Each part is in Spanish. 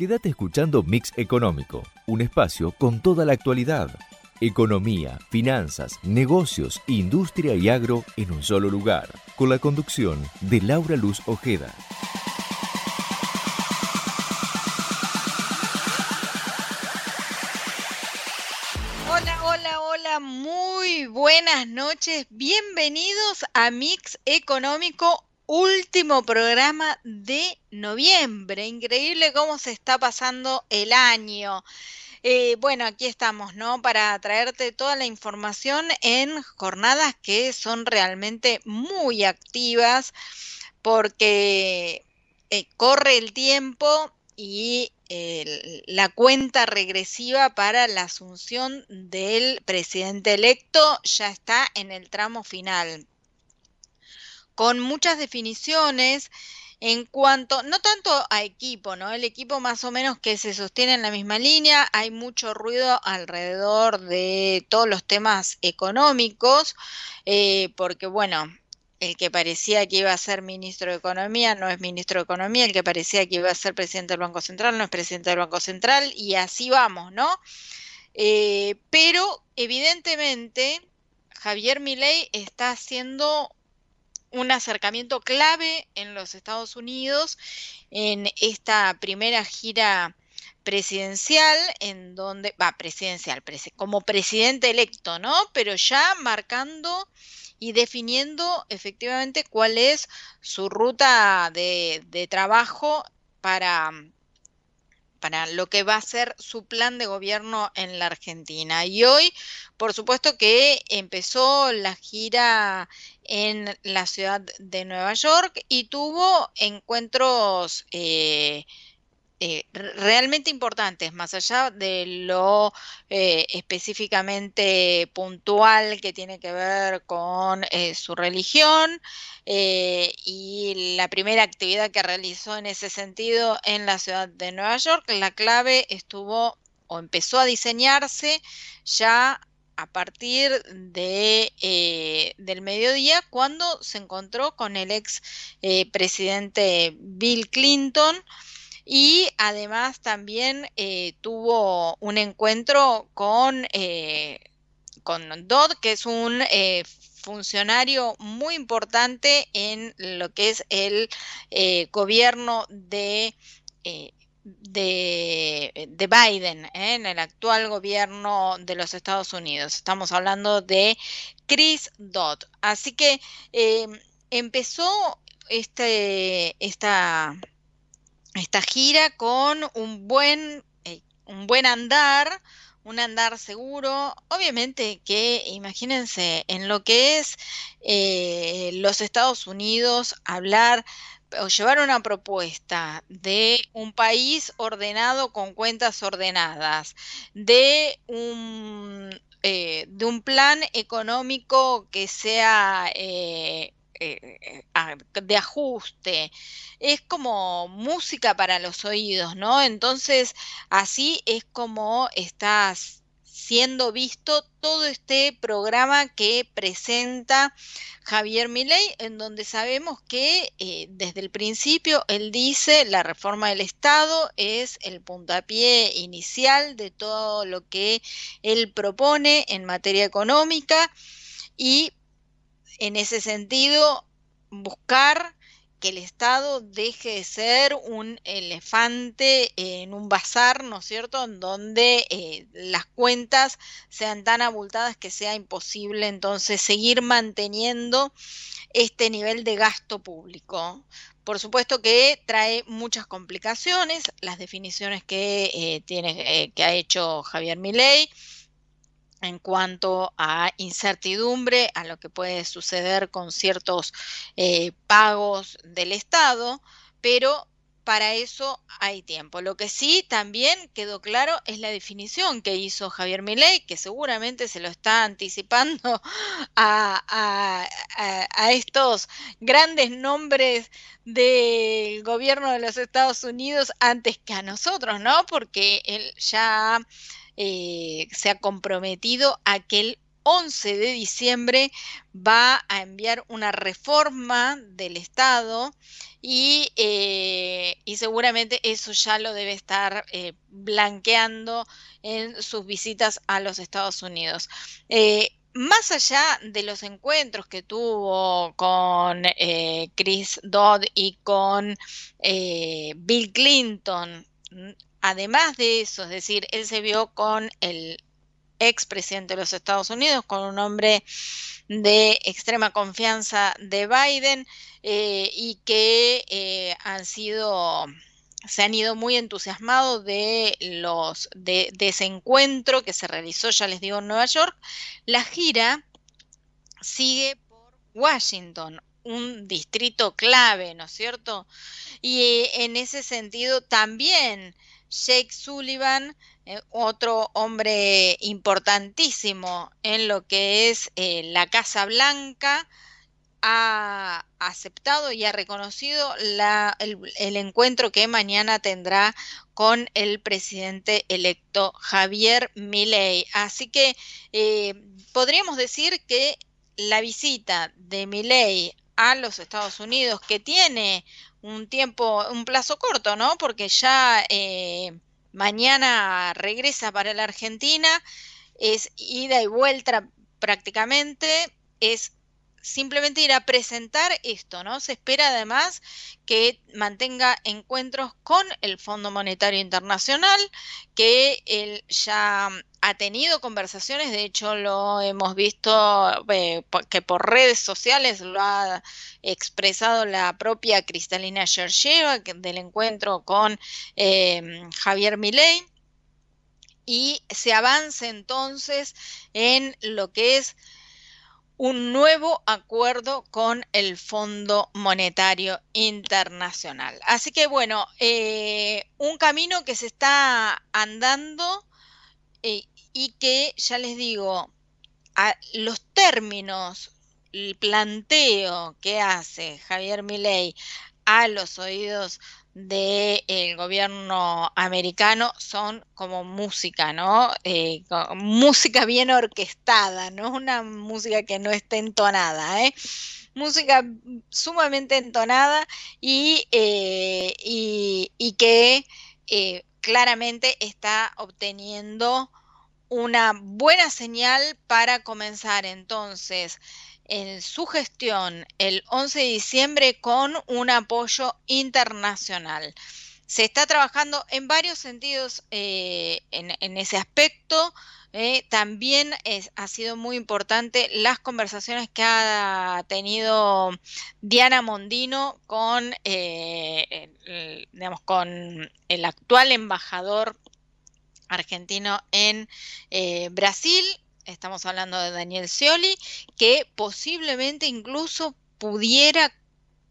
Quédate escuchando Mix Económico, un espacio con toda la actualidad. Economía, finanzas, negocios, industria y agro en un solo lugar, con la conducción de Laura Luz Ojeda. Hola, hola, hola, muy buenas noches. Bienvenidos a Mix Económico, último programa de noviembre. Increíble cómo se está pasando el año. Eh, bueno, aquí estamos, ¿no? Para traerte toda la información en jornadas que son realmente muy activas porque eh, corre el tiempo y la cuenta regresiva para la asunción del presidente electo ya está en el tramo final, con muchas definiciones en cuanto, no tanto a equipo, ¿no? El equipo más o menos que se sostiene en la misma línea, hay mucho ruido alrededor de todos los temas económicos, eh, porque bueno, el que parecía que iba a ser ministro de Economía no es ministro de Economía, el que parecía que iba a ser presidente del Banco Central no es presidente del Banco Central, y así vamos, ¿no? Eh, pero evidentemente Javier Milei está haciendo un acercamiento clave en los Estados Unidos en esta primera gira presidencial en donde va presidencial como presidente electo, ¿no? Pero ya marcando y definiendo efectivamente cuál es su ruta de, trabajo para, para lo que va a ser su plan de gobierno en la Argentina. Y hoy, por supuesto que empezó la gira en la ciudad de Nueva York y tuvo encuentros eh, eh, realmente importantes, más allá de lo eh, específicamente puntual que tiene que ver con su religión y la primera actividad que realizó en ese sentido en la ciudad de Nueva York, la clave estuvo o empezó a diseñarse ya a partir de, del mediodía cuando se encontró con el ex presidente Bill Clinton. Y además también eh, tuvo un encuentro con, eh, con Dodd, que es un eh, funcionario muy importante en lo que es el gobierno de... De, de, Biden, en el actual gobierno de los Estados Unidos. Estamos hablando de Chris Dodd. Así que empezó este, esta, esta gira con un buen, eh, un buen andar, un andar seguro. Obviamente que imagínense en lo que es eh, los Estados Unidos hablar o llevar una propuesta de un país ordenado con cuentas ordenadas, de un, eh, plan económico que sea eh, de ajuste, es como música para los oídos, ¿no? Entonces, así es como estás siendo visto todo este programa que presenta Javier Milei, en donde sabemos que eh, desde el principio él dice la reforma del Estado es el puntapié inicial de todo lo que él propone en materia económica y en ese sentido, buscar que el Estado deje de ser un elefante en un bazar, ¿no es cierto?, en donde eh, las cuentas sean tan abultadas que sea imposible entonces seguir manteniendo este nivel de gasto público. Por supuesto que trae muchas complicaciones, las definiciones que, eh, tiene, eh, que ha hecho Javier Milei en cuanto a incertidumbre, a lo que puede suceder con ciertos eh, pagos del Estado, pero para eso hay tiempo. Lo que sí también quedó claro es la definición que hizo Javier Milei, que seguramente se lo está anticipando a, a estos grandes nombres del gobierno de los Estados Unidos antes que a nosotros, ¿no? Porque él ya eh, se ha comprometido a que él 11 de diciembre va a enviar una reforma del Estado y, eh, seguramente eso ya lo debe estar eh, blanqueando en sus visitas a los Estados Unidos. Más allá de los encuentros que tuvo con Chris Dodd y con Bill Clinton, además de eso, es decir, él se vio con el expresidente de los Estados Unidos, con un hombre de extrema confianza de Biden eh, y que eh, han sido se han ido muy entusiasmados de los de, ese encuentro que se realizó, ya les digo, en Nueva York. La gira sigue por Washington, un distrito clave, ¿no es cierto? Y eh, en ese sentido también Jake Sullivan, eh, otro hombre importantísimo en lo que es eh, la Casa Blanca, ha aceptado y ha reconocido el, encuentro que mañana tendrá con el presidente electo Javier Milei. Así que eh, podríamos decir que la visita de Milei a los Estados Unidos, que tiene un tiempo, un plazo corto, ¿no? Porque ya eh, mañana regresa para la Argentina, es ida y vuelta prácticamente, es simplemente ir a presentar esto, ¿no? Se espera además que mantenga encuentros con el Fondo Monetario Internacional, que él ya ha tenido conversaciones, de hecho lo hemos visto eh, que por redes sociales lo ha expresado la propia Cristalina Georgieva del encuentro con eh, Javier Milei y se avanza entonces en lo que es un nuevo acuerdo con el Fondo Monetario Internacional. Así que bueno, eh, un camino que se está andando eh, y que, ya les digo, a los términos, el planteo que hace Javier Milei a los oídos del gobierno americano son como música, ¿no? Eh, música bien orquestada, no una música que no esté entonada, ¿eh? Música sumamente entonada y, eh, y, que eh, claramente está obteniendo una buena señal para comenzar entonces en su gestión el 11 de diciembre con un apoyo internacional. Se está trabajando en varios sentidos eh, en, ese aspecto. Eh, también ha sido muy importante las conversaciones que ha tenido Diana Mondino con, eh, digamos, con el actual embajador argentino en Brasil, estamos hablando de Daniel Scioli, que posiblemente incluso pudiera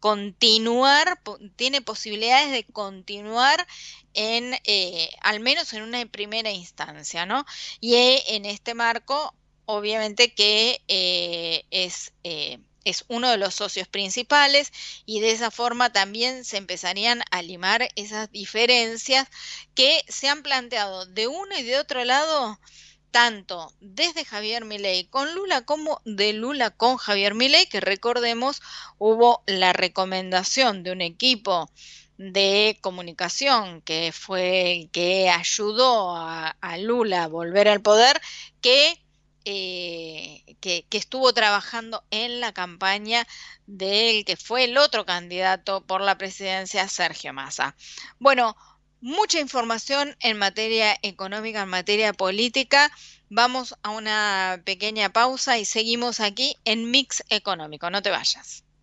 continuar, tiene posibilidades de continuar en, eh, al menos en una primera instancia, ¿no? Y eh, en este marco, obviamente que eh, es, es uno de los socios principales y de esa forma también se empezarían a limar esas diferencias que se han planteado de uno y de otro lado tanto desde Javier Milei con Lula como de Lula con Javier Milei, que recordemos hubo la recomendación de un equipo de comunicación que fue que ayudó a, Lula a volver al poder, que, eh, que, que, estuvo trabajando en la campaña del que fue el otro candidato por la presidencia, Sergio Massa. Bueno, mucha información en materia económica, en materia política. Vamos a una pequeña pausa y seguimos aquí en Mix Económico. No te vayas.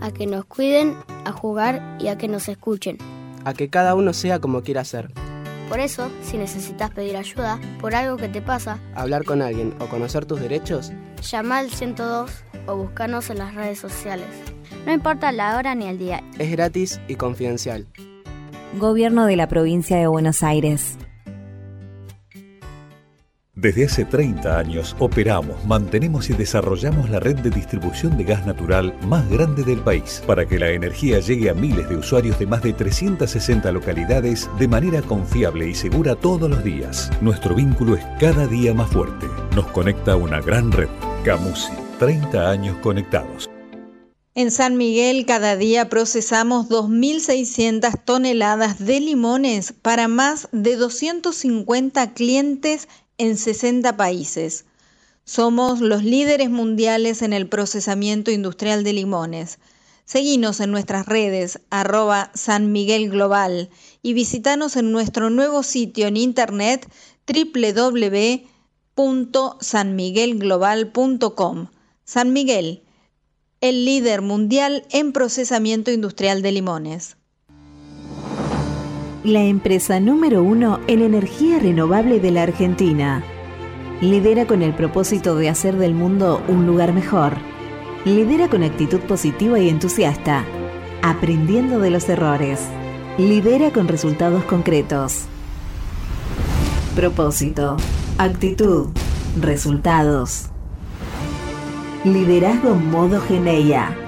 a que nos cuiden, a jugar y a que nos escuchen. A que cada uno sea como quiera ser. Por eso, si necesitas pedir ayuda por algo que te pasa, hablar con alguien o conocer tus derechos, llama al 102 o búscanos en las redes sociales. No importa la hora ni el día. Es gratis y confidencial. Gobierno de la Provincia de Buenos Aires. Desde hace 30 años operamos, mantenemos y desarrollamos la red de distribución de gas natural más grande del país para que la energía llegue a miles de usuarios de más de 360 localidades de manera confiable y segura todos los días. Nuestro vínculo es cada día más fuerte. Nos conecta una gran red. Camusi, 30 años conectados. En San Miguel cada día procesamos 2.600 toneladas de limones para más de 250 clientes en 60 países. Somos los líderes mundiales en el procesamiento industrial de limones. Seguinos en nuestras redes arroba San Miguel Global y visitanos en nuestro nuevo sitio en internet www.sanmiguelglobal.com. San Miguel, el líder mundial en procesamiento industrial de limones. La empresa número uno en energía renovable de la Argentina. Lidera con el propósito de hacer del mundo un lugar mejor. Lidera con actitud positiva y entusiasta, aprendiendo de los errores. Lidera con resultados concretos. Propósito, actitud, resultados. Liderazgo modo Geneia.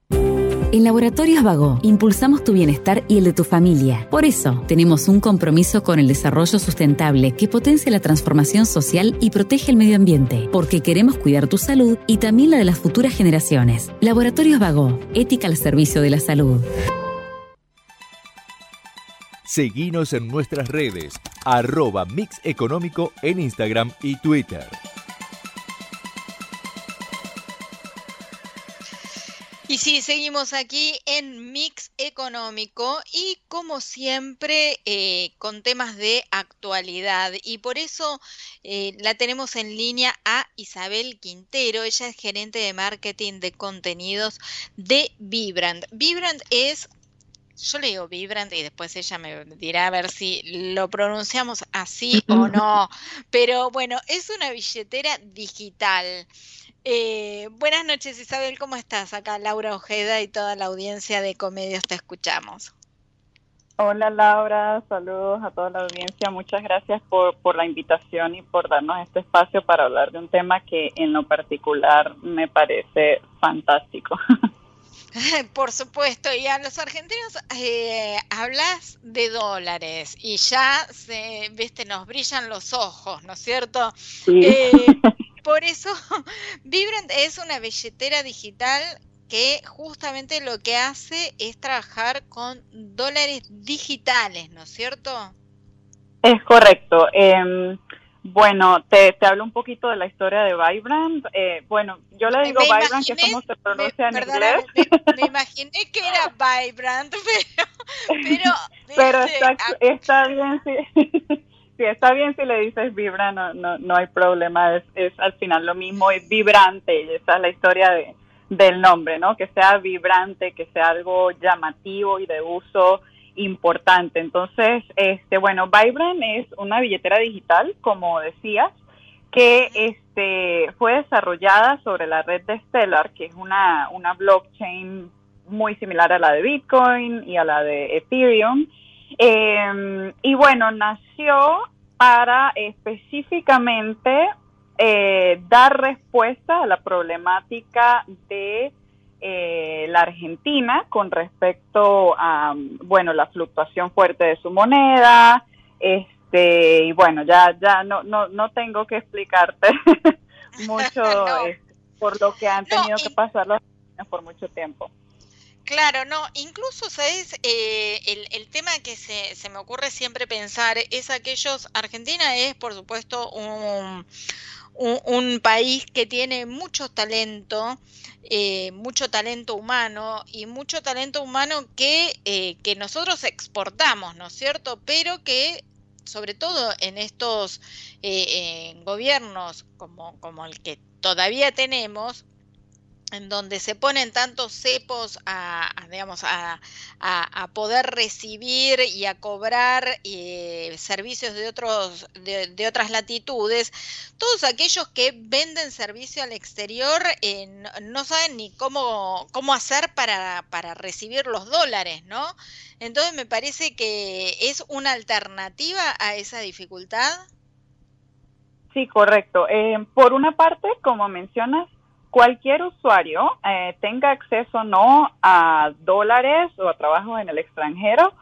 En Laboratorios Vago impulsamos tu bienestar y el de tu familia. Por eso, tenemos un compromiso con el desarrollo sustentable que potencia la transformación social y protege el medio ambiente, porque queremos cuidar tu salud y también la de las futuras generaciones. Laboratorios Vago, ética al servicio de la salud. Seguinos en nuestras redes, arroba Mix Económico en Instagram y Twitter. Y sí, seguimos aquí en Mix Económico y como siempre eh, con temas de actualidad. Y por eso eh, la tenemos en línea a Isabel Quintero. Ella es gerente de marketing de contenidos de Vibrant. Vibrant es yo le digo Vibrant y después ella me dirá a ver si lo pronunciamos así o no. Pero bueno, es una billetera digital. Eh, buenas noches Isabel, ¿cómo estás? Acá Laura Ojeda y toda la audiencia de Comedios te escuchamos. Hola Laura, saludos a toda la audiencia. Muchas gracias por, por la invitación y por darnos este espacio para hablar de un tema que en lo particular me parece fantástico. Por supuesto, y a los argentinos eh, hablas de dólares y ya se, viste, nos brillan los ojos, ¿no es cierto? Sí. Eh, por eso, Vibrant es una billetera digital que justamente lo que hace es trabajar con dólares digitales, ¿no es cierto? Es correcto. Eh, bueno, te, te hablo un poquito de la historia de Vibrant. Eh, bueno, yo le digo Me Vibrant, imaginé- que como se pronuncia en inglés. me, me imaginé que era Vibrant, pero, pero, Pero este, está, ah, está bien si, si está bien si le dices vibra, no, no, no hay problema, es, es al final lo mismo, es vibrante, y esa es la historia de, del nombre, ¿no? Que sea vibrante, que sea algo llamativo y de uso importante. Entonces, este, bueno, Vibrant es una billetera digital, como decías, que este fue desarrollada sobre la red de Stellar, que es una, una blockchain muy similar a la de Bitcoin y a la de Ethereum. Em, y bueno, nació para específicamente eh, dar respuesta a la problemática de eh, la Argentina con respecto a, bueno, la fluctuación fuerte de su moneda, este, y bueno, ya, ya no, no, no tengo que explicarte mucho por lo que han tenido que pasar los por mucho tiempo. Claro, no, incluso, ¿sabes? Eh, el, el, tema que se, se, me ocurre siempre pensar es aquellos, Argentina es, por supuesto, un, un, país que tiene mucho talento, eh, mucho talento humano y mucho talento humano que, eh, que nosotros exportamos, ¿no es cierto? Pero que sobre todo en estos eh, gobiernos como, como el que todavía tenemos, en donde se ponen tantos cepos a, digamos, a, poder recibir y a cobrar eh, servicios de, otros, de, otras latitudes, todos aquellos que venden servicio al exterior eh, no, saben ni cómo, cómo hacer para, para recibir los dólares, ¿no? Entonces me parece que es una alternativa a esa dificultad. Sí, correcto. Eh, por una parte, como mencionas, cualquier usuario eh, tenga acceso o no a dólares o a trabajos en el extranjero,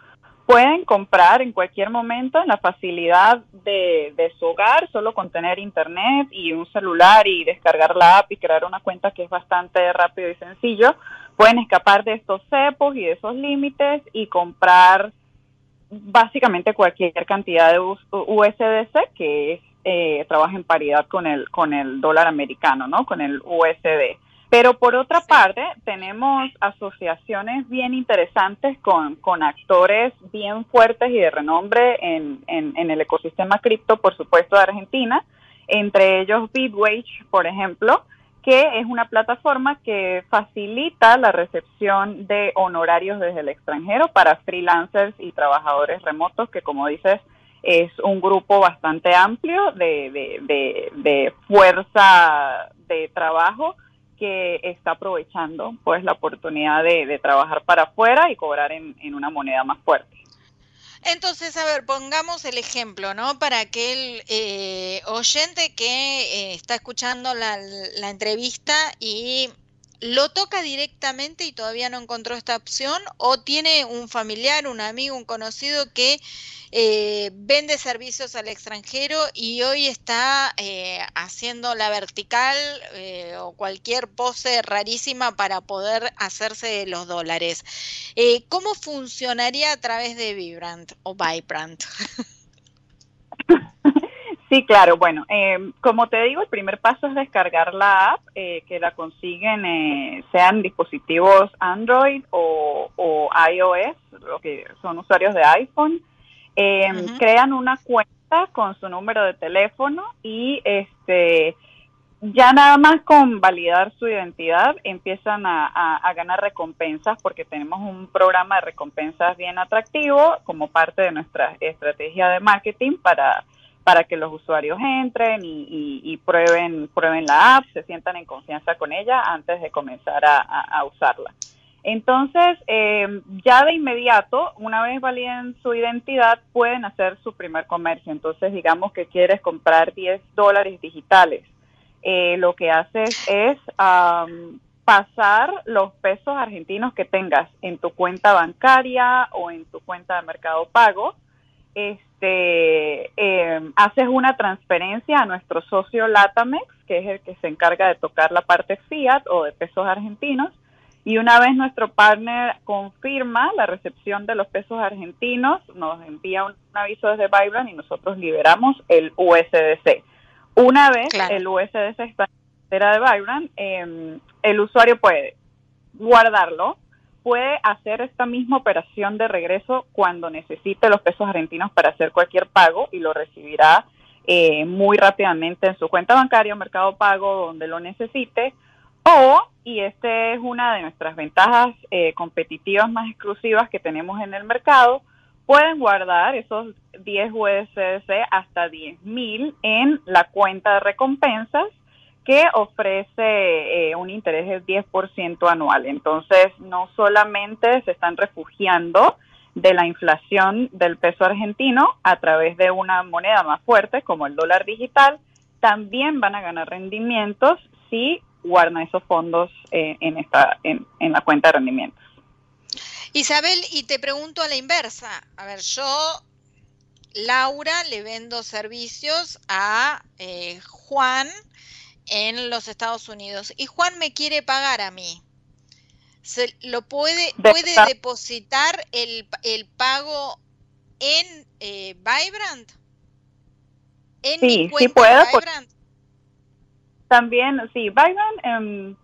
pueden comprar en cualquier momento en la facilidad de, de, su hogar, solo con tener internet y un celular y descargar la app y crear una cuenta que es bastante rápido y sencillo. Pueden escapar de estos cepos y de esos límites y comprar básicamente cualquier cantidad de USDC, que es eh, trabaja en paridad con el, con el dólar americano, ¿no? Con el USD. Pero por otra parte, tenemos asociaciones bien interesantes con, con actores bien fuertes y de renombre en, en, el ecosistema cripto, por supuesto, de Argentina, entre ellos Bitwage, por ejemplo, que es una plataforma que facilita la recepción de honorarios desde el extranjero para freelancers y trabajadores remotos que, como dices, es un grupo bastante amplio de, de, fuerza de trabajo que está aprovechando pues la oportunidad de, trabajar para afuera y cobrar en, una moneda más fuerte. Entonces, a ver, pongamos el ejemplo, ¿no? Para aquel eh, oyente que eh, está escuchando la, la entrevista y lo toca directamente y todavía no encontró esta opción o tiene un familiar, un amigo, un conocido que eh, vende servicios al extranjero y hoy está eh, haciendo la vertical eh, o cualquier pose rarísima para poder hacerse los dólares. ¿Cómo funcionaría a través de Vibrant o Vibrant? Sí, claro. Bueno, eh, como te digo, el primer paso es descargar la app, eh, que la consiguen, eh, sean dispositivos Android o, iOS, lo que son usuarios de iPhone. Crean una cuenta con su número de teléfono y este ya nada más con validar su identidad empiezan a, ganar recompensas porque tenemos un programa de recompensas bien atractivo como parte de nuestra estrategia de marketing para para que los usuarios entren y, prueben, prueben la app, se sientan en confianza con ella antes de comenzar a, usarla. Entonces, eh, ya de inmediato, una vez validen su identidad, pueden hacer su primer comercio. Entonces, digamos que quieres comprar 10 dólares digitales. Eh, lo que haces es pasar los pesos argentinos que tengas en tu cuenta bancaria o en tu cuenta de mercado pago este, eh, haces una transferencia a nuestro socio Latamex, que es el que se encarga de tocar la parte fiat o de pesos argentinos, y una vez nuestro partner confirma la recepción de los pesos argentinos, nos envía un, aviso desde Vibrant y nosotros liberamos el USDC. Una vez el USDC está en la de Vibrant, em, el usuario puede guardarlo, puede hacer esta misma operación de regreso cuando necesite los pesos argentinos para hacer cualquier pago y lo recibirá eh, muy rápidamente en su cuenta bancaria mercado pago donde lo necesite. O, y esta es una de nuestras ventajas eh, competitivas más exclusivas que tenemos en el mercado, pueden guardar esos 10 USDC hasta 10.000 en la cuenta de recompensas que ofrece eh, un interés del 10% anual. Entonces, no solamente se están refugiando de la inflación del peso argentino a través de una moneda más fuerte como el dólar digital, también van a ganar rendimientos si guardan esos fondos eh, en, esta, en, la cuenta de rendimientos. Isabel, y te pregunto a la inversa. A ver, yo, Laura, le vendo servicios a eh, Juan en los Estados Unidos y Juan me quiere pagar a mí se lo puede, puede depositar el, el pago en eh, Vibrant. En sí, sí puede. Pues. también, sí, Vibrant em,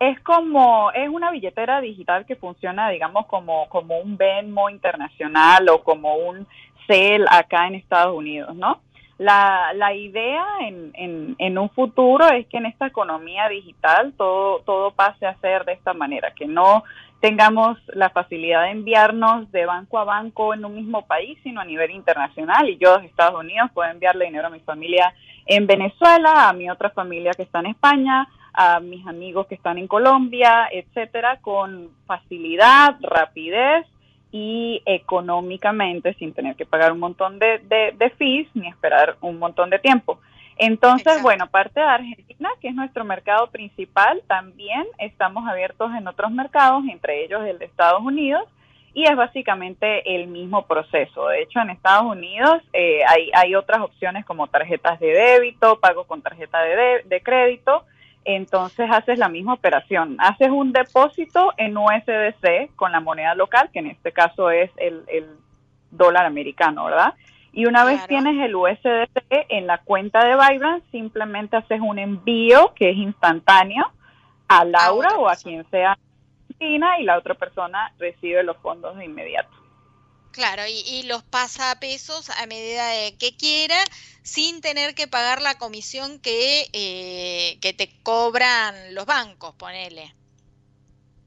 es como, es una billetera digital que funciona, digamos, como, como un Venmo internacional o como un Cel acá en Estados Unidos, ¿no? La, la idea en, en, en, un futuro es que en esta economía digital todo, todo pase a ser de esta manera, que no tengamos la facilidad de enviarnos de banco a banco en un mismo país, sino a nivel internacional. Y yo desde Estados Unidos puedo enviarle dinero a mi familia en Venezuela, a mi otra familia que está en España, a mis amigos que están en Colombia, etcétera, con facilidad, rapidez y económicamente sin tener que pagar un montón de, de, fees ni esperar un montón de tiempo. Entonces, bueno, parte de Argentina, que es nuestro mercado principal, también estamos abiertos en otros mercados, entre ellos el de Estados Unidos, y es básicamente el mismo proceso. De hecho, en Estados Unidos eh, hay, hay otras opciones como tarjetas de débito, pago con tarjeta de, de crédito, entonces haces la misma operación. Haces un depósito en USDC con la moneda local, que en este caso es el, dólar americano, ¿verdad? Y una vez tienes el USDC en la cuenta de Vibrant, simplemente haces un envío que es instantáneo a Laura o a quien sea y la otra persona recibe los fondos de inmediato. Claro, y, los pasa a pesos a medida de que quiera, sin tener que pagar la comisión que, eh, que te cobran los bancos, ponele.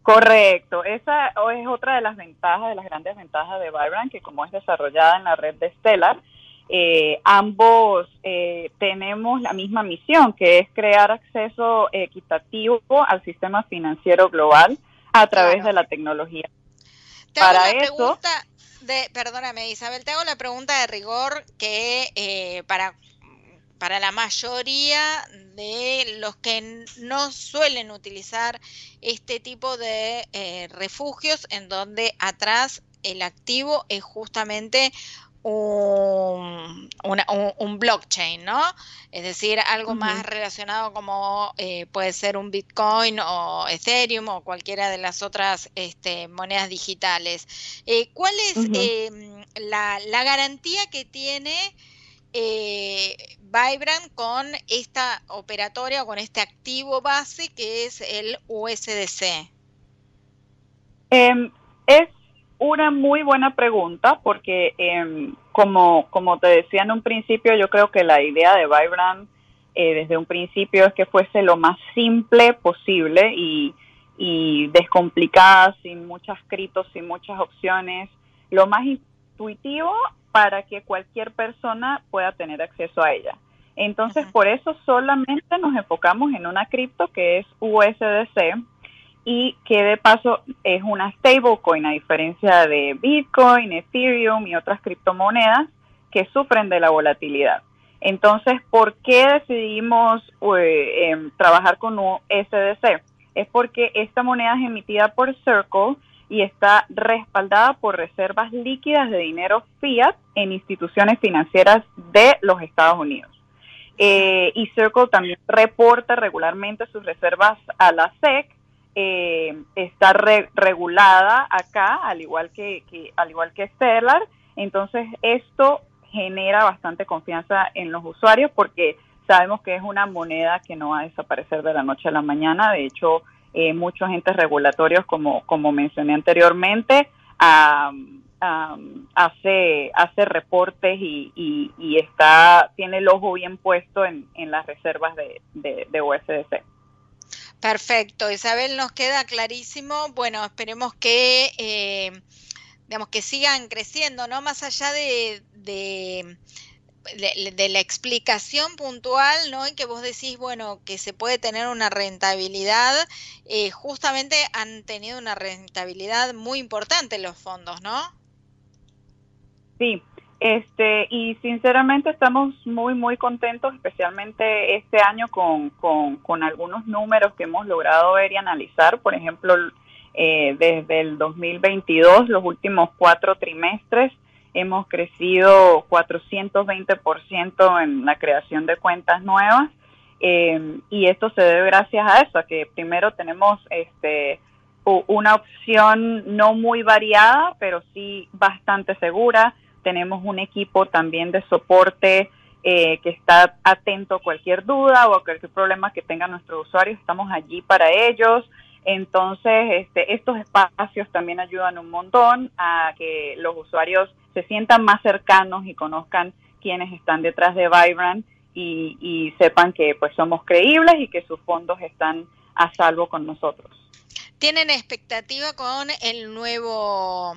Correcto, esa es otra de las ventajas, de las grandes ventajas de Vibrant, que como es desarrollada en la red de Stellar, eh, ambos eh, tenemos la misma misión, que es crear acceso equitativo al sistema financiero global a través de la tecnología. Para eso, perdóname Isabel, te hago la pregunta de rigor que eh, para, para la mayoría de los que no suelen utilizar este tipo de eh, refugios en donde atrás el activo es justamente un, un, blockchain, ¿no? Es decir, algo más relacionado como eh, puede ser un Bitcoin o Ethereum o cualquiera de las otras este, monedas digitales. Eh, ¿Cuál es em, la, la, garantía que tiene eh, Vibrant con esta operatoria o con este activo base que es el USDC? Em, es una muy buena pregunta porque em, como, como te decía en un principio, yo creo que la idea de Vibrant eh, desde un principio es que fuese lo más simple posible y, y descomplicada, sin muchas escritos, sin muchas opciones, lo más intuitivo para que cualquier persona pueda tener acceso a ella. Entonces, por eso solamente nos enfocamos en una cripto que es USDC, y que de paso es una stablecoin a diferencia de Bitcoin, Ethereum y otras criptomonedas que sufren de la volatilidad. Entonces, ¿por qué decidimos eh, em, trabajar con USDC? Es porque esta moneda es emitida por Circle y está respaldada por reservas líquidas de dinero fiat en instituciones financieras de los Estados Unidos. Eh, y Circle también reporta regularmente sus reservas a la SEC eh, está regulada acá, al igual que, al igual que Stellar. Entonces esto genera bastante confianza en los usuarios porque sabemos que es una moneda que no va a desaparecer de la noche a la mañana. De hecho, eh, muchos entes regulatorios, como, como mencioné anteriormente, hace, hace reportes y, y, está, tiene el ojo bien puesto en, en las reservas de, de, de USDC. Perfecto, Isabel, nos queda clarísimo. Bueno, esperemos que, eh, digamos, que sigan creciendo, ¿no? Más allá de, de, la explicación puntual, ¿no? Y que vos decís, bueno, que se puede tener una rentabilidad, eh, justamente han tenido una rentabilidad muy importante los fondos, ¿no? Sí, este, y sinceramente estamos muy, muy contentos, especialmente este año con, con, algunos números que hemos logrado ver y analizar. Por ejemplo, eh, desde el 2022, los últimos cuatro trimestres, hemos crecido 420% en la creación de cuentas nuevas. Eh, y esto se debe gracias a eso, a que primero tenemos este, una opción no muy variada, pero sí bastante segura tenemos un equipo también de soporte eh, que está atento a cualquier duda o a cualquier problema que tengan nuestros usuarios, estamos allí para ellos. Entonces, este, estos espacios también ayudan un montón a que los usuarios se sientan más cercanos y conozcan quiénes están detrás de Vibrant y, y sepan que pues somos creíbles y que sus fondos están a salvo con nosotros. ¿Tienen expectativa con el nuevo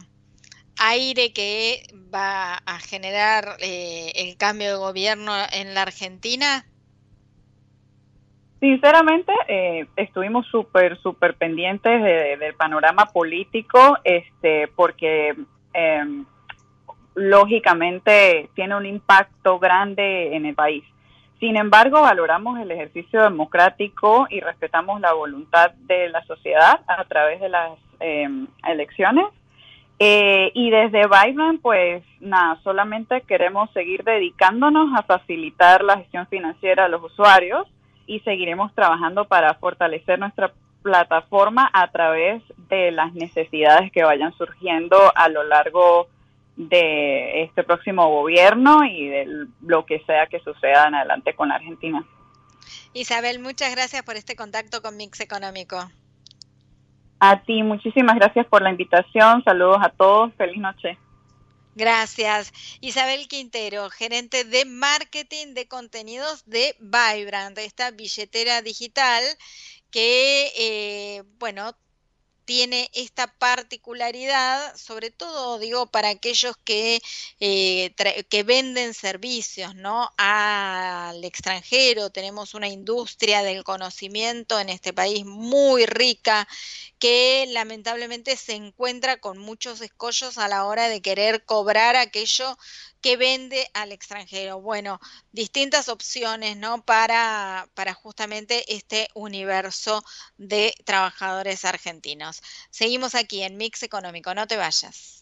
aire que va a generar eh, el cambio de gobierno en la Argentina? Sinceramente, eh, estuvimos súper, súper pendientes del panorama político, este, porque em, lógicamente tiene un impacto grande en el país. Sin embargo, valoramos el ejercicio democrático y respetamos la voluntad de la sociedad a través de las em, elecciones eh, y desde Vibrant, pues nada, solamente queremos seguir dedicándonos a facilitar la gestión financiera a los usuarios y seguiremos trabajando para fortalecer nuestra plataforma a través de las necesidades que vayan surgiendo a lo largo de este próximo gobierno y de lo que sea que suceda en adelante con la Argentina. Isabel, muchas gracias por este contacto con Mix Económico. A ti, muchísimas gracias por la invitación. Saludos a todos. Feliz noche. Gracias. Isabel Quintero, gerente de marketing de contenidos de Vibrant, esta billetera digital que, eh, bueno, tiene esta particularidad, sobre todo digo para aquellos que, eh, que venden servicios ¿no? al extranjero. Tenemos una industria del conocimiento en este país muy rica que lamentablemente se encuentra con muchos escollos a la hora de querer cobrar aquello que vende al extranjero. Bueno, distintas opciones, ¿no? Para, para justamente este universo de trabajadores argentinos. Seguimos aquí en Mix Económico, no te vayas.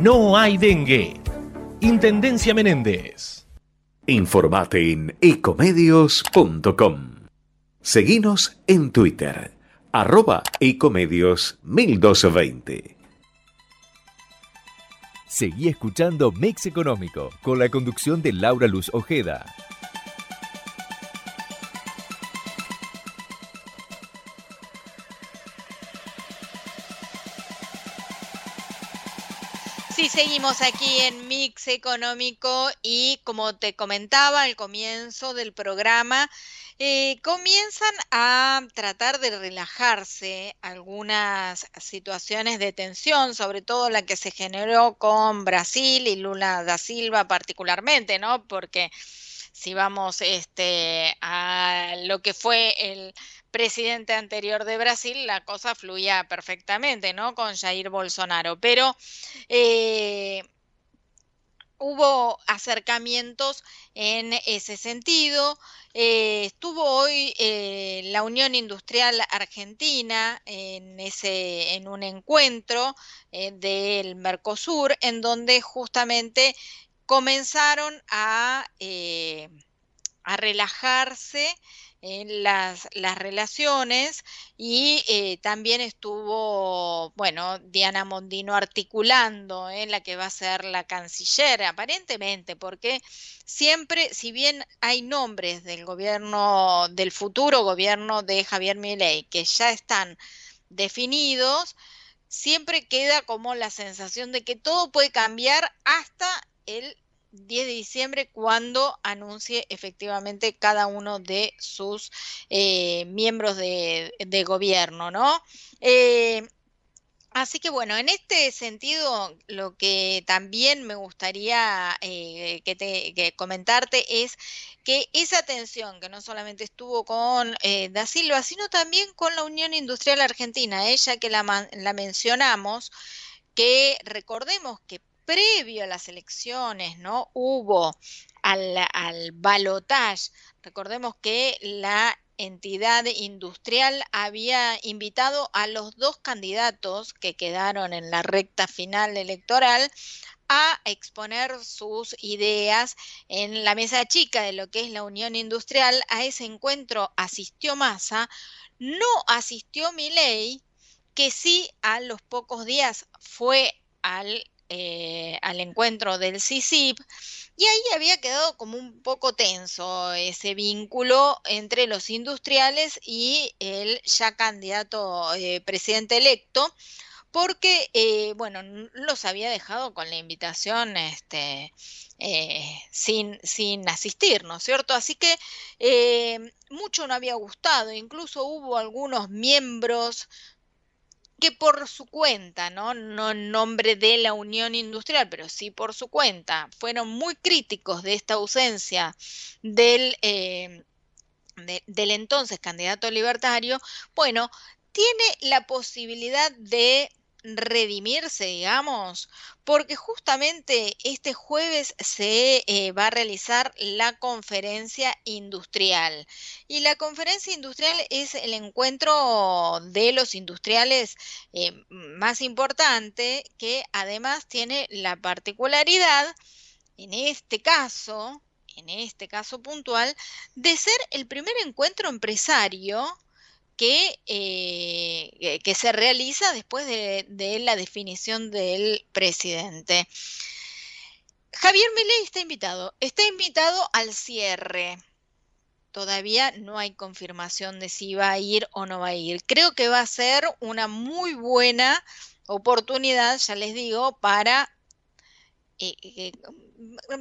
no hay dengue. Intendencia Menéndez. Informate en ecomedios.com. Seguinos en Twitter, arroba ecomedios 1220. Seguí escuchando Mix Económico con la conducción de Laura Luz Ojeda. Seguimos aquí en Mix Económico y como te comentaba al comienzo del programa, eh, comienzan a tratar de relajarse algunas situaciones de tensión, sobre todo la que se generó con Brasil y Lula da Silva particularmente, ¿no? Porque si vamos este, a lo que fue el presidente anterior de Brasil, la cosa fluía perfectamente, ¿no? Con Jair Bolsonaro. Pero eh, hubo acercamientos en ese sentido. Eh, estuvo hoy eh, la Unión Industrial Argentina en, ese, en un encuentro del Mercosur, en donde justamente comenzaron a, a relajarse en las, las relaciones y eh, también estuvo, bueno, Diana Mondino articulando en la que va a ser la canciller, aparentemente, porque siempre, si bien hay nombres del gobierno, del futuro gobierno de Javier Milei que ya están definidos, siempre queda como la sensación de que todo puede cambiar hasta el 10 de diciembre cuando anuncie efectivamente cada uno de sus eh, miembros de, gobierno, ¿no? Eh, así que bueno, en este sentido, lo que también me gustaría eh, que te, comentarte es que esa tensión que no solamente estuvo con Da Silva, sino también con la Unión Industrial Argentina, ella que la mencionamos, que recordemos que previo a las elecciones, ¿no? Hubo al, al balotage. Recordemos que la entidad industrial había invitado a los dos candidatos que quedaron en la recta final electoral a exponer sus ideas en la mesa chica de lo que es la Unión Industrial. A ese encuentro asistió Massa, no asistió Milei, que sí a los pocos días fue al eh, al encuentro del CICIP y ahí había quedado como un poco tenso ese vínculo entre los industriales y el ya candidato eh, presidente electo porque, eh, bueno, los había dejado con la invitación este, sin, sin asistir, ¿no es cierto? Así que mucho no había gustado, incluso hubo algunos miembros que por su cuenta, ¿no? no en nombre de la Unión Industrial, pero sí por su cuenta, fueron muy críticos de esta ausencia del, eh, del entonces candidato libertario, bueno, tiene la posibilidad de redimirse, digamos, porque justamente este jueves se eh, va a realizar la conferencia industrial. Y la conferencia industrial es el encuentro de los industriales eh, más importante, que además tiene la particularidad, en este caso, en este caso puntual, de ser el primer encuentro empresario eh, que, se realiza después de, la definición del presidente. Javier Milei está invitado, está invitado al cierre. Todavía no hay confirmación de si va a ir o no va a ir. Creo que va a ser una muy buena oportunidad, ya les digo, para eh, eh,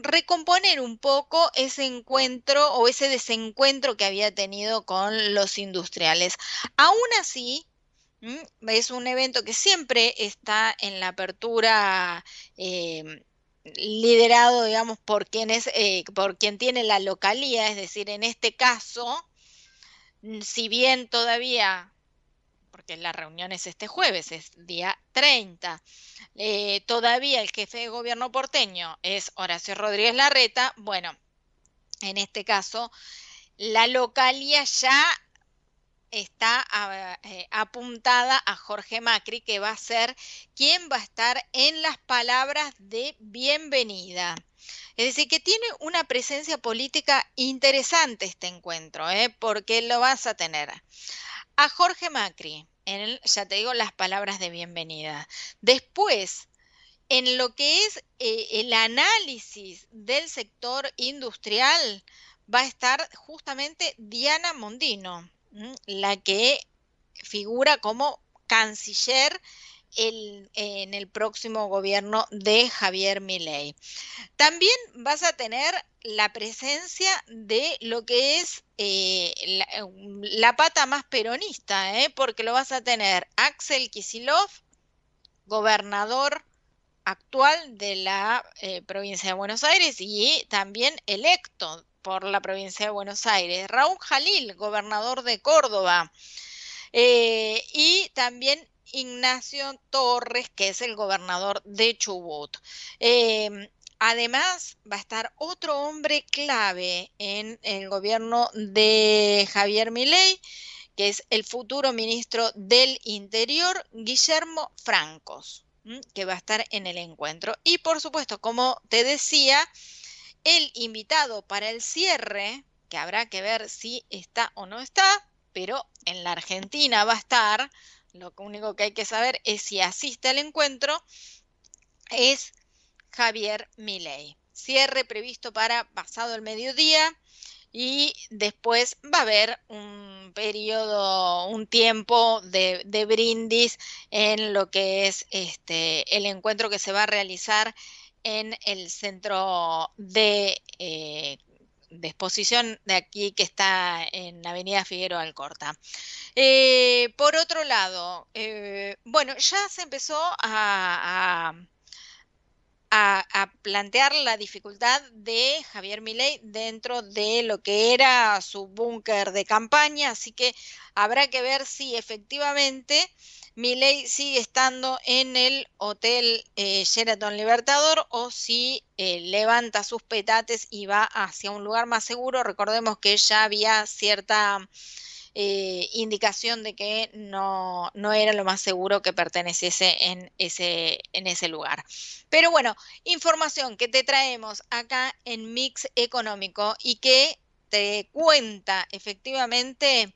recomponer un poco ese encuentro o ese desencuentro que había tenido con los industriales. Aún así, es un evento que siempre está en la apertura em, liderado, digamos, por quien, es, eh, por quien tiene la localía, es decir, en este caso, si bien todavía porque la reunión es este jueves, es día 30. Eh, todavía el jefe de gobierno porteño es Horacio Rodríguez Larreta. Bueno, en este caso, la localía ya está eh, apuntada a Jorge Macri, que va a ser quien va a estar en las palabras de bienvenida. Es decir, que tiene una presencia política interesante este encuentro, ¿eh? porque lo vas a tener a Jorge Macri, en ya te digo las palabras de bienvenida. Después, en lo que es eh, el análisis del sector industrial, va a estar justamente Diana Mondino, la que figura como canciller en el próximo gobierno de Javier Milei. También vas a tener la presencia de lo que es eh, la, pata más peronista, ¿eh? porque lo vas a tener Axel Kisilov, gobernador actual de la eh, provincia de Buenos Aires y también electo por la provincia de Buenos Aires, Raúl Jalil, gobernador de Córdoba, y también Ignacio Torres, que es el gobernador de Chubut. Em, además, va a estar otro hombre clave en el gobierno de Javier Milei, que es el futuro ministro del Interior, Guillermo Francos, que va a estar en el encuentro. Y por supuesto, como te decía, el invitado para el cierre, que habrá que ver si está o no está, pero en la Argentina va a estar, lo único que hay que saber es si asiste al encuentro, es Javier Milei. Cierre previsto para pasado el mediodía y después va a haber un periodo, un tiempo de, brindis en lo que es este el encuentro que se va a realizar en el centro de, eh, exposición de aquí que está en Avenida Figueroa Alcorta. Eh, por otro lado, eh, bueno, ya se empezó a, plantear la dificultad de Javier Milei dentro de lo que era su búnker de campaña, así que habrá que ver si efectivamente Milei sigue estando en el hotel eh, Sheraton Libertador o si eh, levanta sus petates y va hacia un lugar más seguro. Recordemos que ya había cierta eh, indicación de que no, no, era lo más seguro que perteneciese en ese, en ese lugar. Pero bueno, información que te traemos acá en Mix Económico y que te cuenta efectivamente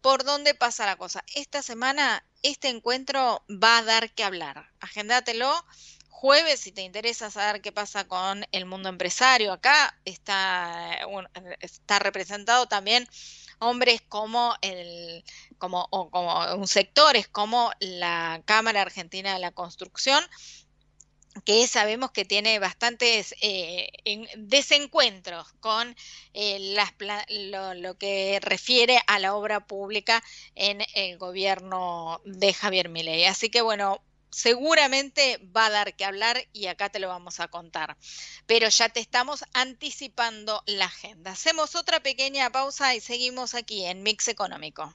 por dónde pasa la cosa. Esta semana este encuentro va a dar que hablar. Agéndatelo jueves si te interesa saber qué pasa con el mundo empresario. Acá está, está representado también hombres como el como, o como un sectores como la Cámara Argentina de la Construcción que sabemos que tiene bastantes eh, desencuentros con eh, las, lo, lo, que refiere a la obra pública en el gobierno de Javier Milei. Así que bueno, seguramente va a dar que hablar y acá te lo vamos a contar. Pero ya te estamos anticipando la agenda. Hacemos otra pequeña pausa y seguimos aquí en Mix Económico.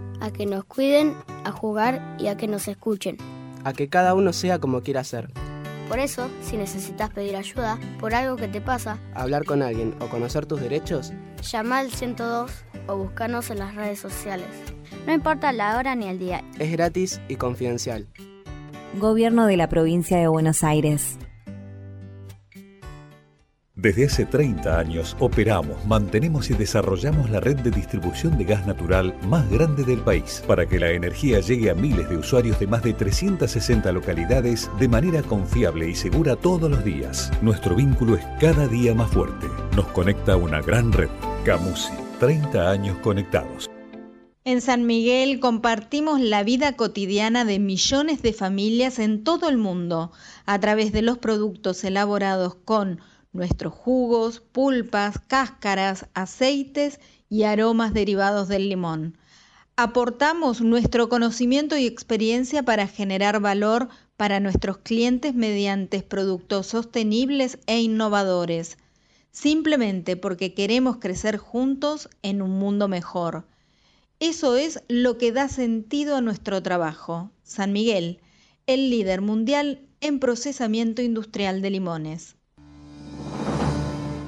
a que nos cuiden, a jugar y a que nos escuchen. A que cada uno sea como quiera ser. Por eso, si necesitas pedir ayuda por algo que te pasa, hablar con alguien o conocer tus derechos, llama al 102 o búscanos en las redes sociales. No importa la hora ni el día. Es gratis y confidencial. Gobierno de la Provincia de Buenos Aires. Desde hace 30 años operamos, mantenemos y desarrollamos la red de distribución de gas natural más grande del país para que la energía llegue a miles de usuarios de más de 360 localidades de manera confiable y segura todos los días. Nuestro vínculo es cada día más fuerte. Nos conecta una gran red. Camusi, 30 años conectados. En San Miguel compartimos la vida cotidiana de millones de familias en todo el mundo a través de los productos elaborados con nuestros jugos, pulpas, cáscaras, aceites y aromas derivados del limón. Aportamos nuestro conocimiento y experiencia para generar valor para nuestros clientes mediante productos sostenibles e innovadores, simplemente porque queremos crecer juntos en un mundo mejor. Eso es lo que da sentido a nuestro trabajo. San Miguel, el líder mundial en procesamiento industrial de limones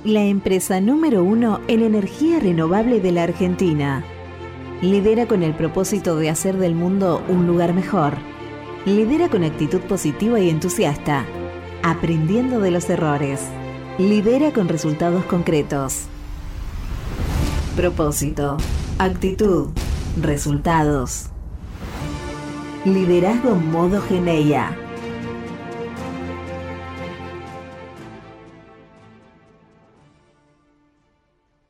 la empresa número uno en energía renovable de la Argentina. Lidera con el propósito de hacer del mundo un lugar mejor. Lidera con actitud positiva y entusiasta, aprendiendo de los errores. Lidera con resultados concretos. Propósito, actitud, resultados. Liderazgo modo Geneia.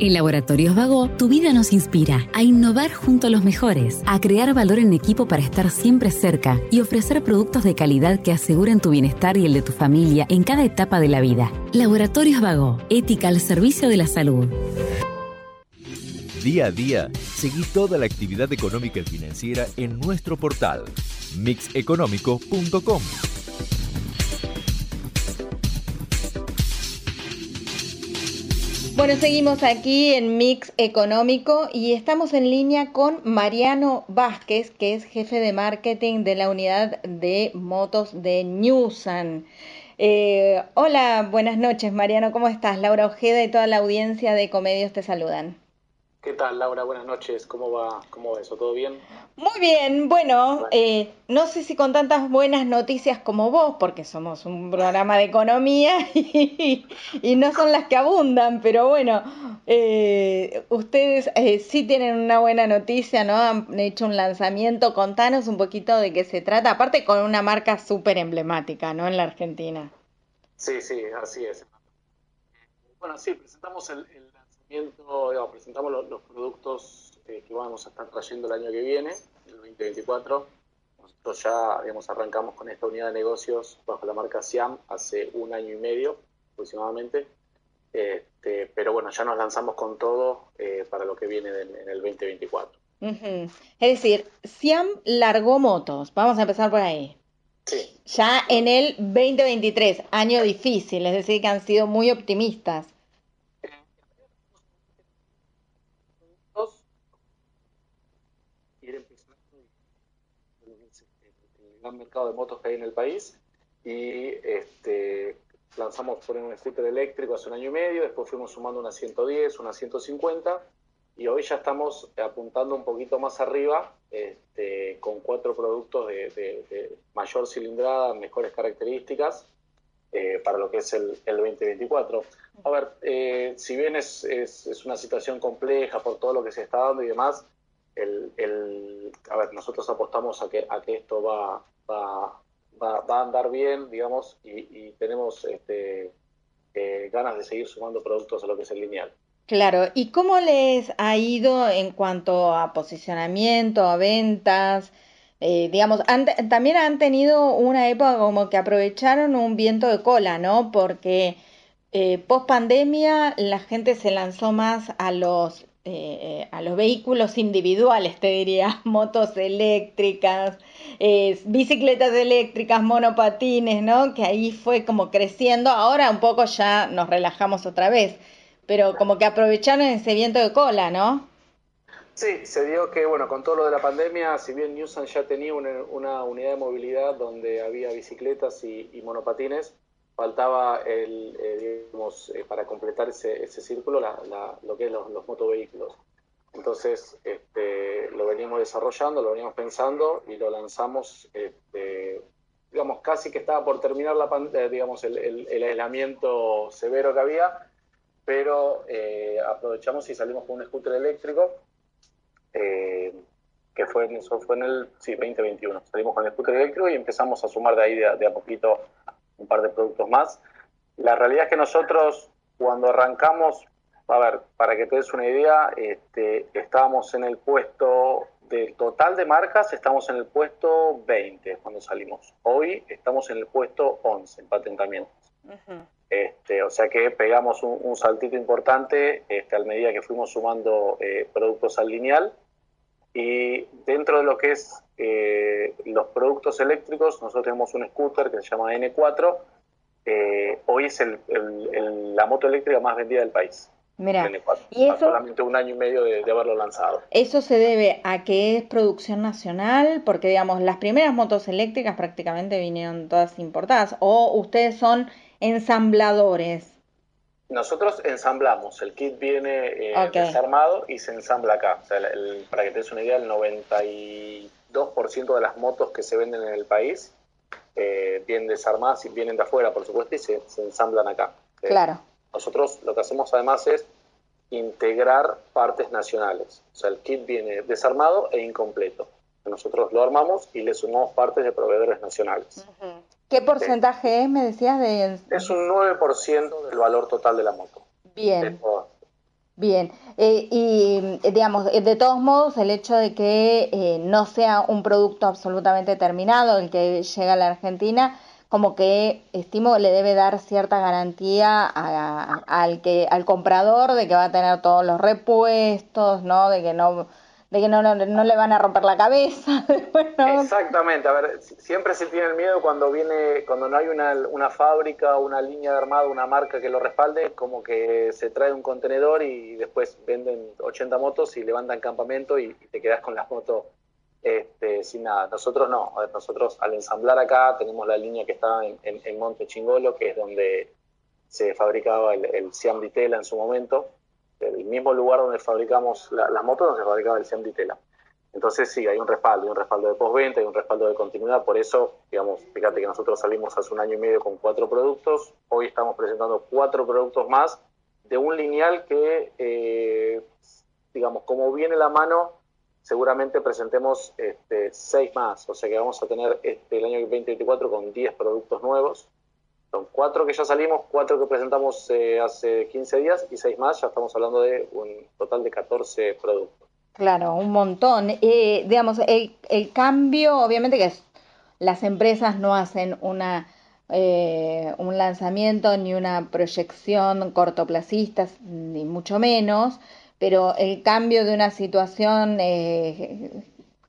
En Laboratorios Vago, tu vida nos inspira a innovar junto a los mejores, a crear valor en equipo para estar siempre cerca y ofrecer productos de calidad que aseguren tu bienestar y el de tu familia en cada etapa de la vida. Laboratorios Vago, ética al servicio de la salud. Día a día, seguí toda la actividad económica y financiera en nuestro portal mixeconómico.com. Bueno, seguimos aquí en Mix Económico y estamos en línea con Mariano Vázquez, que es jefe de marketing de la unidad de motos de Newsan. Eh, hola, buenas noches Mariano, ¿cómo estás? Laura Ojeda y toda la audiencia de Comedios te saludan. ¿Qué tal, Laura? Buenas noches. ¿Cómo va, cómo va eso? ¿Todo bien? Muy bien. Bueno, eh, no sé si con tantas buenas noticias como vos, porque somos un programa de economía y, no son las que abundan, pero bueno, eh, ustedes eh, sí tienen una buena noticia, ¿no? Han hecho un lanzamiento. Contanos un poquito de qué se trata, aparte con una marca súper emblemática, ¿no? En la Argentina. Sí, sí, así es. Bueno, sí, presentamos el presentamos los, productos eh, que vamos a estar trayendo el año que viene, el 2024. Nosotros ya digamos, arrancamos con esta unidad de negocios bajo la marca SIAM hace un año y medio aproximadamente. Este, pero bueno, ya nos lanzamos con todo eh, para lo que viene en, el 2024. Es decir, SIAM largó motos, vamos a empezar por ahí. Sí. Ya en el 2023, año difícil, es decir, que han sido muy optimistas. Gran mercado de motos que hay en el país y este, lanzamos por un scooter eléctrico hace un año y medio, después fuimos sumando una 110, una 150 y hoy ya estamos apuntando un poquito más arriba este, con cuatro productos de, mayor cilindrada, mejores características eh, para lo que es el, 2024. A ver, eh, si bien es, es, una situación compleja por todo lo que se está dando y demás, el, el, a ver, nosotros apostamos a que, a que esto va, va, va, a andar bien, digamos, y, tenemos este, eh, ganas de seguir sumando productos a lo que es el lineal. Claro, ¿y cómo les ha ido en cuanto a posicionamiento, a ventas? Eh, digamos, también han tenido una época como que aprovecharon un viento de cola, ¿no? Porque eh, post pandemia la gente se lanzó más a los eh, a los vehículos individuales, te diría, motos eléctricas, eh, bicicletas eléctricas, monopatines, ¿no? Que ahí fue como creciendo. Ahora un poco ya nos relajamos otra vez, pero como que aprovecharon ese viento de cola, ¿no? Sí, se dio que, bueno, con todo lo de la pandemia, si bien Newsan ya tenía una, unidad de movilidad donde había bicicletas y monopatines, faltaba el, eh, digamos, eh, para completar ese, ese círculo lo que es los, los motovehículos. Entonces, este, lo venimos desarrollando, lo venimos pensando y lo lanzamos, este, digamos, casi que estaba por terminar la eh, digamos, el, el, aislamiento severo que había, pero aprovechamos y salimos con un scooter eléctrico, que fue, eso fue en el sí, 2021. Salimos con el scooter eléctrico y empezamos a sumar de ahí de a poquito un par de productos más. La realidad es que nosotros cuando arrancamos, a ver, para que te des una idea, este, estábamos en el puesto del total de marcas, estamos en el puesto 20 cuando salimos. Hoy estamos en el puesto 11 en patentamientos. este, o sea que pegamos un, saltito importante este, al medida que fuimos sumando eh, productos al lineal. Y dentro de lo que es eh, los productos eléctricos, nosotros tenemos un scooter que se llama N4. Eh, hoy es el, la moto eléctrica más vendida del país. Mira, y eso, solamente un año y medio de, haberlo lanzado. ¿Eso se debe a que es producción nacional? Porque, digamos, las primeras motos eléctricas prácticamente vinieron todas importadas. ¿O ustedes son ensambladores? Nosotros ensamblamos. El kit viene eh, desarmado y se ensambla acá. O sea, para que te des una idea, el 92% de las motos que se venden en el país eh, vienen desarmadas y vienen de afuera, por supuesto, y se, se ensamblan acá. Claro. Nosotros lo que hacemos además es integrar partes nacionales. O sea, el kit viene desarmado e incompleto. Nosotros lo armamos y le sumamos partes de proveedores nacionales. ¿Qué porcentaje es, me decías? de Es un 9% del valor total de la moto. Bien. Bien, eh, y digamos, de todos modos, el hecho de que eh, no sea un producto absolutamente terminado el que llega a la Argentina, como que estimo le debe dar cierta garantía al que al comprador de que va a tener todos los repuestos, ¿no? De que no de que no, no, le van a romper la cabeza. Exactamente, a ver, siempre se tiene el miedo cuando viene, cuando no hay una, una fábrica, una línea de armado, una marca que lo respalde, como que se trae un contenedor y después venden 80 motos y levantan campamento y, te quedas con las motos este, sin nada. Nosotros no, nosotros al ensamblar acá tenemos la línea que está en, Monte Chingolo, que es donde se fabricaba el, el Siam en su momento, el mismo lugar donde fabricamos las motos, donde se fabricaba el Siam Ditela. Entonces sí, hay un respaldo, hay un respaldo de postventa, hay un respaldo de continuidad, por eso, digamos, fíjate que nosotros salimos hace un año y medio con cuatro productos, hoy estamos presentando cuatro productos más de un lineal que, eh, digamos, como viene la mano, seguramente presentemos este, seis más, o sea que vamos a tener este, el año 2024 con 10 productos nuevos. Son cuatro que ya salimos, cuatro que presentamos eh, hace 15 días y seis más, ya estamos hablando de un total de 14 productos. Claro, un montón. Eh, digamos, el, el, cambio, obviamente que las empresas no hacen una, eh, un lanzamiento ni una proyección cortoplacista, ni mucho menos, pero el cambio de una situación eh,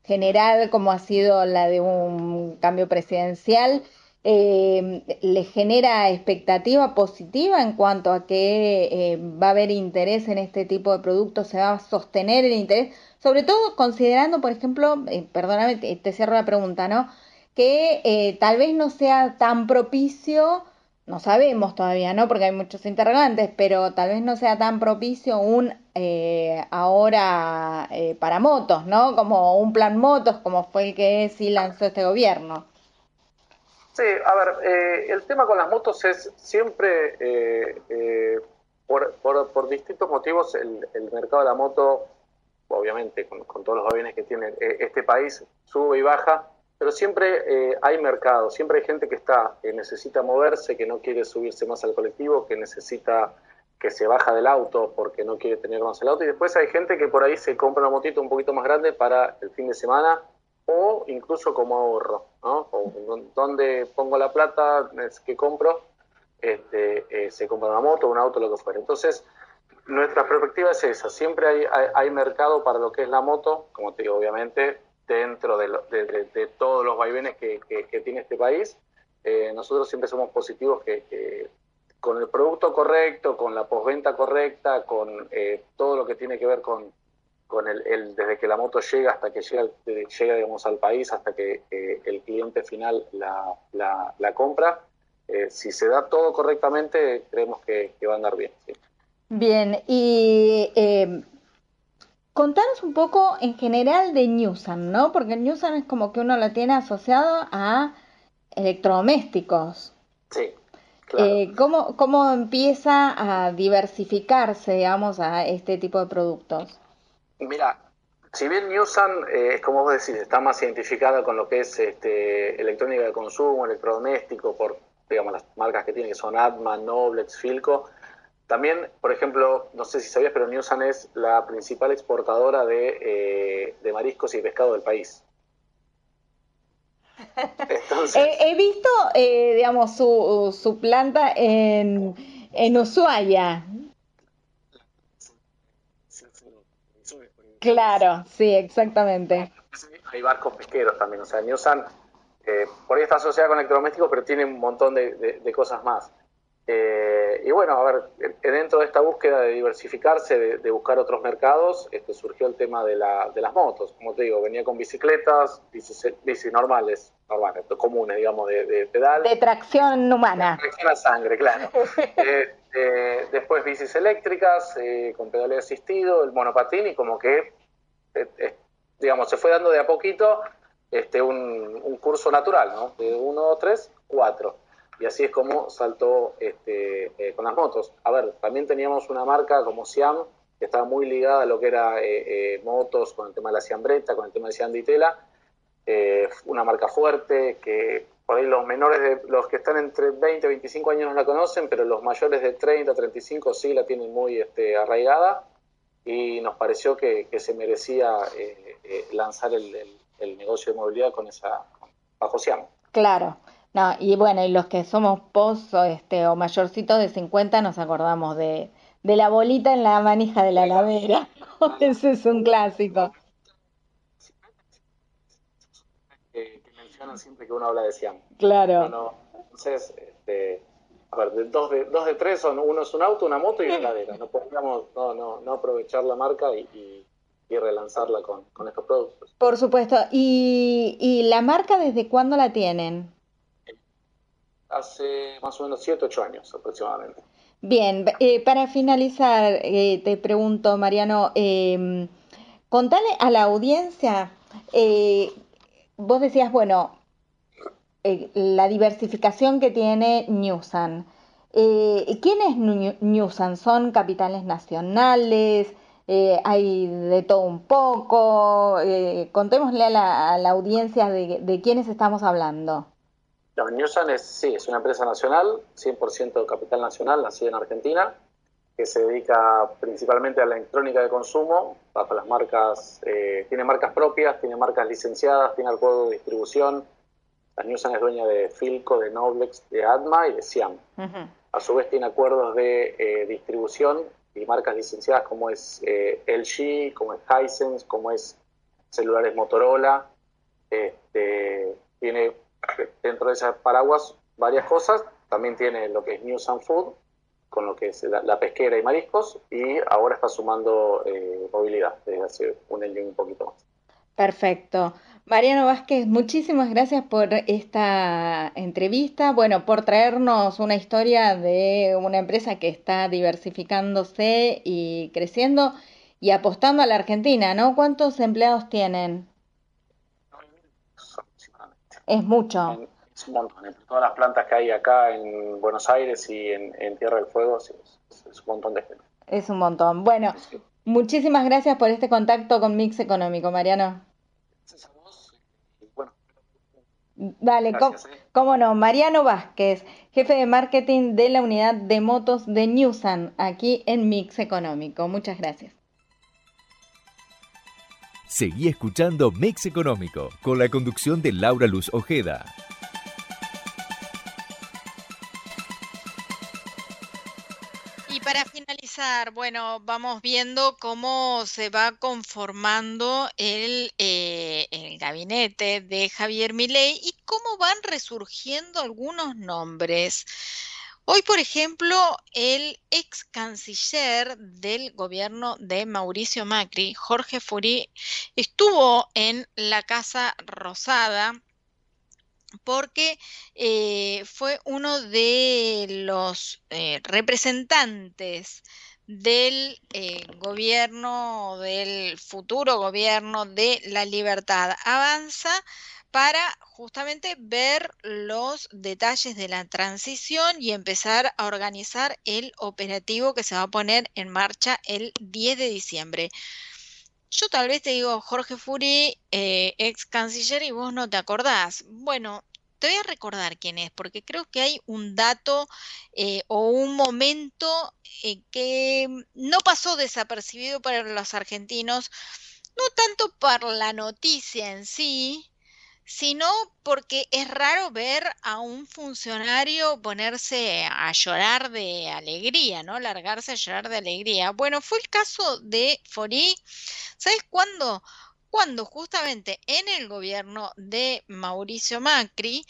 general como ha sido la de un cambio presidencial, eh, le genera expectativa positiva en cuanto a que eh, va a haber interés en este tipo de productos, se va a sostener el interés, sobre todo considerando, por ejemplo, perdóname, te, cierro la pregunta, ¿no? Que tal vez no sea tan propicio no sabemos todavía, ¿no? Porque hay muchos interrogantes, pero tal vez no sea tan propicio un eh, ahora eh, para motos, ¿no? Como un plan motos, como fue el que sí lanzó este gobierno. Sí, a ver, eh, el tema con las motos es siempre, por, por, por, distintos motivos, el, el, mercado de la moto, obviamente con, todos los aviones que tiene este país, sube y baja pero siempre eh, hay mercado, siempre hay gente que está, que necesita moverse, que no quiere subirse más al colectivo, que necesita que se baja del auto porque no quiere tener más el auto, y después hay gente que por ahí se compra una motito un poquito más grande para el fin de semana o incluso como ahorro, ¿no? O donde pongo la plata que compro, este, eh, se compra una moto, un auto, lo que fuera. Entonces, nuestra perspectiva es esa, siempre hay, hay, mercado para lo que es la moto, como te digo, obviamente dentro de, todos los vaivenes que, tiene este país. Eh, nosotros siempre somos positivos que, con el producto correcto, con la posventa correcta, con eh, todo lo que tiene que ver con, con el, desde que la moto llega hasta que llega, llega digamos, al país, hasta que el cliente final la, la, compra, eh, si se da todo correctamente, creemos que, va a andar bien. Bien, y Contanos un poco en general de Newsan, ¿no? Porque Newsan es como que uno lo tiene asociado a electrodomésticos. Sí. Claro. Eh, ¿cómo, ¿Cómo empieza a diversificarse, digamos, a este tipo de productos? Mira, si bien Newsan, eh, es como vos decís, está más identificada con lo que es este, electrónica de consumo, electrodoméstico, por digamos las marcas que tiene, que son Atman, Noblex, Filco, también, por ejemplo, no sé si sabías, pero Newsan es la principal exportadora de, eh, mariscos y pescado del país. he visto, eh, digamos, su, su planta en, en Ushuaia. Claro, sí, exactamente. Hay barcos pesqueros también, o sea, Newsan eh, por ahí está asociada con electrodomésticos, pero tiene un montón de, cosas más. Eh, y bueno, a ver, dentro de esta búsqueda de diversificarse, de, buscar otros mercados, este, surgió el tema de, las motos. Como te digo, venía con bicicletas, bicis, normales, normales, comunes, digamos, de, pedal. De tracción humana. De tracción a sangre, claro. Eh, después bicis eléctricas, con pedales asistido, el monopatín, y como que, digamos, se fue dando de a poquito este, un, curso natural, ¿no? De 1, 3, 4. Y así es como saltó este, eh, con las motos. A ver, también teníamos una marca como Siam, que estaba muy ligada a lo que era eh, eh, motos, con el tema de la Siambretta, con el tema de Siam Ditela. una marca fuerte, que por ahí los menores, de los que están entre 20 y 25 años no la conocen, pero los mayores de 30 35 sí la tienen muy este, arraigada. Y nos pareció que, se merecía lanzar el el negocio de movilidad con esa bajo Claro. No, y bueno, y los que somos post este, o mayorcitos de 50 nos acordamos de, de la bolita en la manija de la lavera. Ese es un clásico. Que, mencionan siempre que uno habla de Siam. Claro. entonces, este, ver, dos de, dos de tres son, uno es un auto, una moto y una ladera. No podríamos no, no, no aprovechar la marca y y relanzarla con, estos productos. Por supuesto. ¿Y, ¿Y, la marca desde cuándo la tienen? Hace más o menos 7, 8 años aproximadamente. Bien, eh, para finalizar, eh, te pregunto, Mariano, eh, contale a la audiencia, eh, vos decías, bueno, la diversificación que tiene Newsan. ¿Quién es Newsan? ¿Son capitales nacionales? Eh, hay de todo un poco. Eh, contémosle a la, audiencia de, de, quiénes estamos hablando. No, Newsan es, sí, es una empresa nacional, 100% de capital nacional, nacida en Argentina, que se dedica principalmente a la electrónica de consumo, bajo las marcas, eh, tiene marcas propias, tiene marcas licenciadas, tiene acuerdo de distribución. La Newsan es dueña de Filco, de Noblex, de Adma y de Siam. A su vez tiene acuerdos de distribución y marcas licenciadas como es eh, LG, como es Hisense, como es celulares Motorola. Este, tiene dentro de esas paraguas varias cosas. También tiene lo que es News and Food, con lo que es la, pesquera y mariscos, y ahora está sumando eh, movilidad desde hace un año y un poquito más. Perfecto. Mariano Vázquez, muchísimas gracias por esta entrevista, bueno, por traernos una historia de una empresa que está diversificándose y creciendo y apostando a la Argentina, ¿no? ¿Cuántos empleados tienen? Es mucho. Es un montón. todas las plantas que hay acá en Buenos Aires y en, Tierra del Fuego, es, un montón de gente. Es un montón. Bueno, muchísimas gracias por este contacto con Mix Económico, Mariano. Dale, ¿eh? cómo, no. Mariano Vázquez, jefe de marketing de la unidad de motos de Newsan, aquí en Mix Económico. Muchas gracias. Seguí escuchando Mix Económico con la conducción de Laura Luz Ojeda. Bueno, vamos viendo cómo se va conformando el, eh, el gabinete de Javier Milei y cómo van resurgiendo algunos nombres. Hoy, por ejemplo, el ex canciller del gobierno de Mauricio Macri, Jorge Furí, estuvo en la Casa Rosada porque eh, fue uno de los eh, representantes del eh, gobierno, del futuro gobierno de la libertad avanza para justamente ver los detalles de la transición y empezar a organizar el operativo que se va a poner en marcha el 10 de diciembre. Yo tal vez te digo Jorge Furi, eh, ex canciller, y vos no te acordás. Bueno, te voy a recordar quién es, porque creo que hay un dato eh, o un momento eh, que no pasó desapercibido para los argentinos, no tanto por la noticia en sí, sino porque es raro ver a un funcionario ponerse a llorar de alegría, ¿no? Largarse a llorar de alegría. Bueno, fue el caso de Fori. ¿Sabes cuándo? Cuando justamente en el gobierno de Mauricio Macri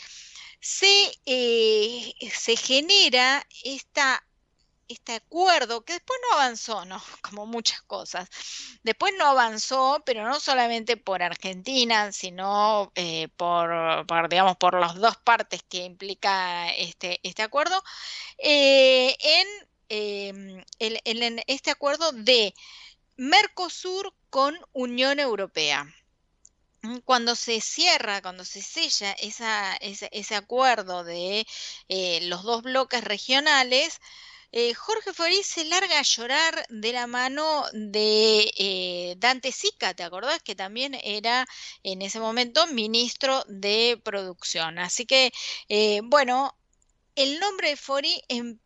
se, eh, se genera esta este acuerdo que después no avanzó, ¿no? Como muchas cosas. Después no avanzó, pero no solamente por Argentina, sino eh, por, digamos, por las dos partes que implica este, este acuerdo, eh, em, en, este acuerdo de Mercosur con Unión Europea cuando se cierra, cuando se sella esa, ese, acuerdo de eh, los dos bloques regionales, eh, Jorge Fori se larga a llorar de la mano de eh, Dante Sica, ¿te acordás? Que también era en ese momento ministro de producción. Así que, eh, bueno, el nombre de Fori em,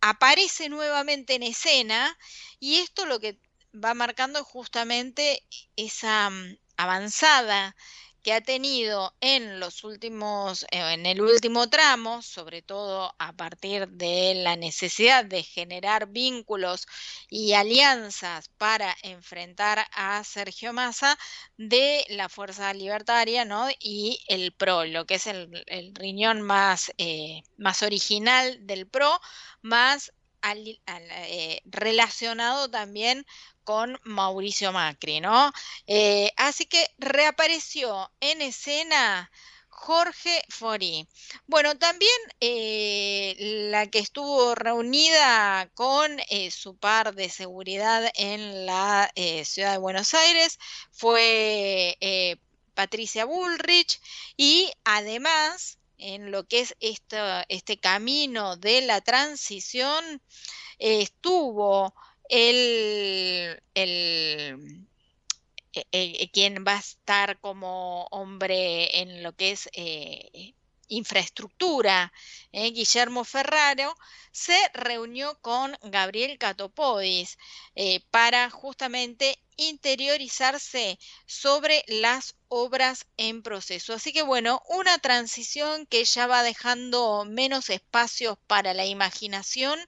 aparece nuevamente en escena y esto lo que va marcando justamente esa mm, avanzada que ha tenido en los últimos, eh, en el último tramo, sobre todo a partir de la necesidad de generar vínculos y alianzas para enfrentar a Sergio Massa de la Fuerza Libertaria, ¿no? Y el PRO, lo que es el, riñón más, eh, más original del PRO, más eh, relacionado también con Mauricio Macri, ¿no? Eh, así que reapareció en escena Jorge Fori. Bueno, también eh, la que estuvo reunida con su par de seguridad en la ciudad de Buenos Aires fue Patricia Bullrich y además en lo que es este camino de la transición estuvo el, el, e, e, quien va a estar como hombre en lo que es eh, infraestructura, eh, Guillermo Ferraro, se reunió con Gabriel Catopodis eh, para justamente interiorizarse sobre las obras en proceso. Así que bueno, una transición que ya va dejando menos espacios para la imaginación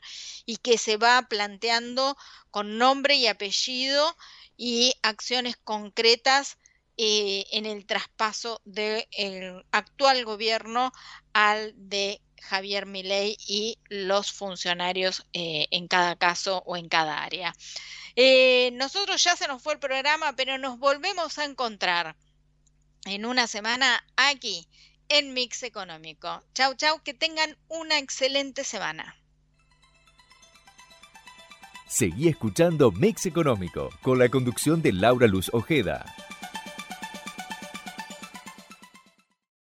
y que se va planteando con nombre y apellido y acciones concretas eh, en el traspaso del actual gobierno al de Javier Milei y los funcionarios eh, en cada caso o en cada área. Eh, nosotros ya se nos fue el programa, pero nos volvemos a encontrar en una semana aquí en Mix Económico. Chau, chau, que tengan una excelente semana. Seguí escuchando Mix Económico con la conducción de Laura Luz Ojeda.